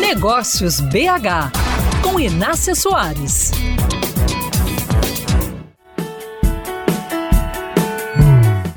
Negócios BH, com Inácia Soares.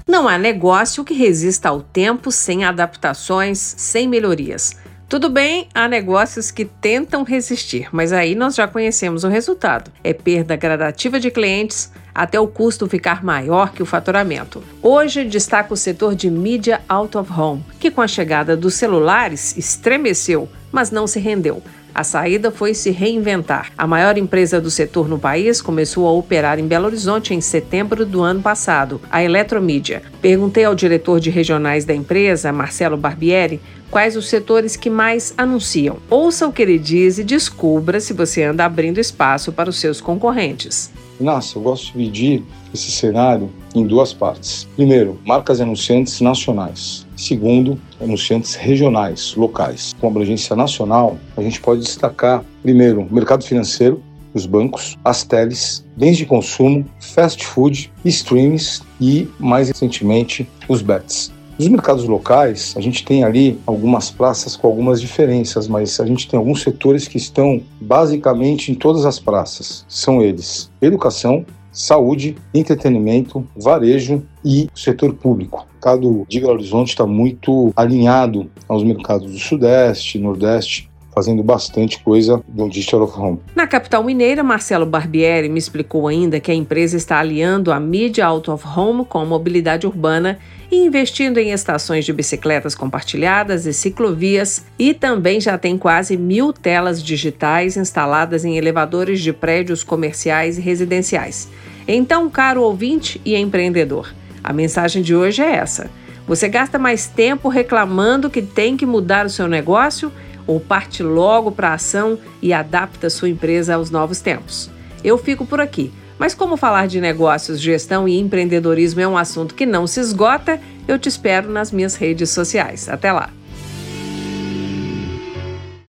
Não há negócio que resista ao tempo sem adaptações, sem melhorias. Tudo bem, há negócios que tentam resistir, mas aí nós já conhecemos o resultado: é perda gradativa de clientes até o custo ficar maior que o faturamento. Hoje destaca o setor de mídia out of home, que com a chegada dos celulares estremeceu, mas não se rendeu. A saída foi se reinventar. A maior empresa do setor no país começou a operar em Belo Horizonte em setembro do ano passado, a Eletromídia. Perguntei ao diretor de regionais da empresa, Marcelo Barbieri, quais os setores que mais anunciam. Ouça o que ele diz e descubra se você anda abrindo espaço para os seus concorrentes. Nossa, eu gosto de dividir esse cenário em duas partes. Primeiro, marcas anunciantes nacionais. Segundo, anunciantes regionais, locais. Com abrangência nacional, a gente pode destacar, primeiro, o mercado financeiro, os bancos, as teles, bens de consumo, fast food, streams e, mais recentemente, os bets. Nos mercados locais, a gente tem ali algumas praças com algumas diferenças, mas a gente tem alguns setores que estão basicamente em todas as praças. São eles: educação, saúde, entretenimento, varejo e setor público. O mercado de Belo Horizonte está muito alinhado aos mercados do Sudeste, Nordeste fazendo bastante coisa do Digital of Home. Na capital mineira, Marcelo Barbieri me explicou ainda que a empresa está aliando a mídia out of home com a mobilidade urbana e investindo em estações de bicicletas compartilhadas e ciclovias e também já tem quase mil telas digitais instaladas em elevadores de prédios comerciais e residenciais. Então, caro ouvinte e empreendedor, a mensagem de hoje é essa. Você gasta mais tempo reclamando que tem que mudar o seu negócio ou parte logo para a ação e adapta sua empresa aos novos tempos. Eu fico por aqui. Mas como falar de negócios, gestão e empreendedorismo é um assunto que não se esgota, eu te espero nas minhas redes sociais. Até lá!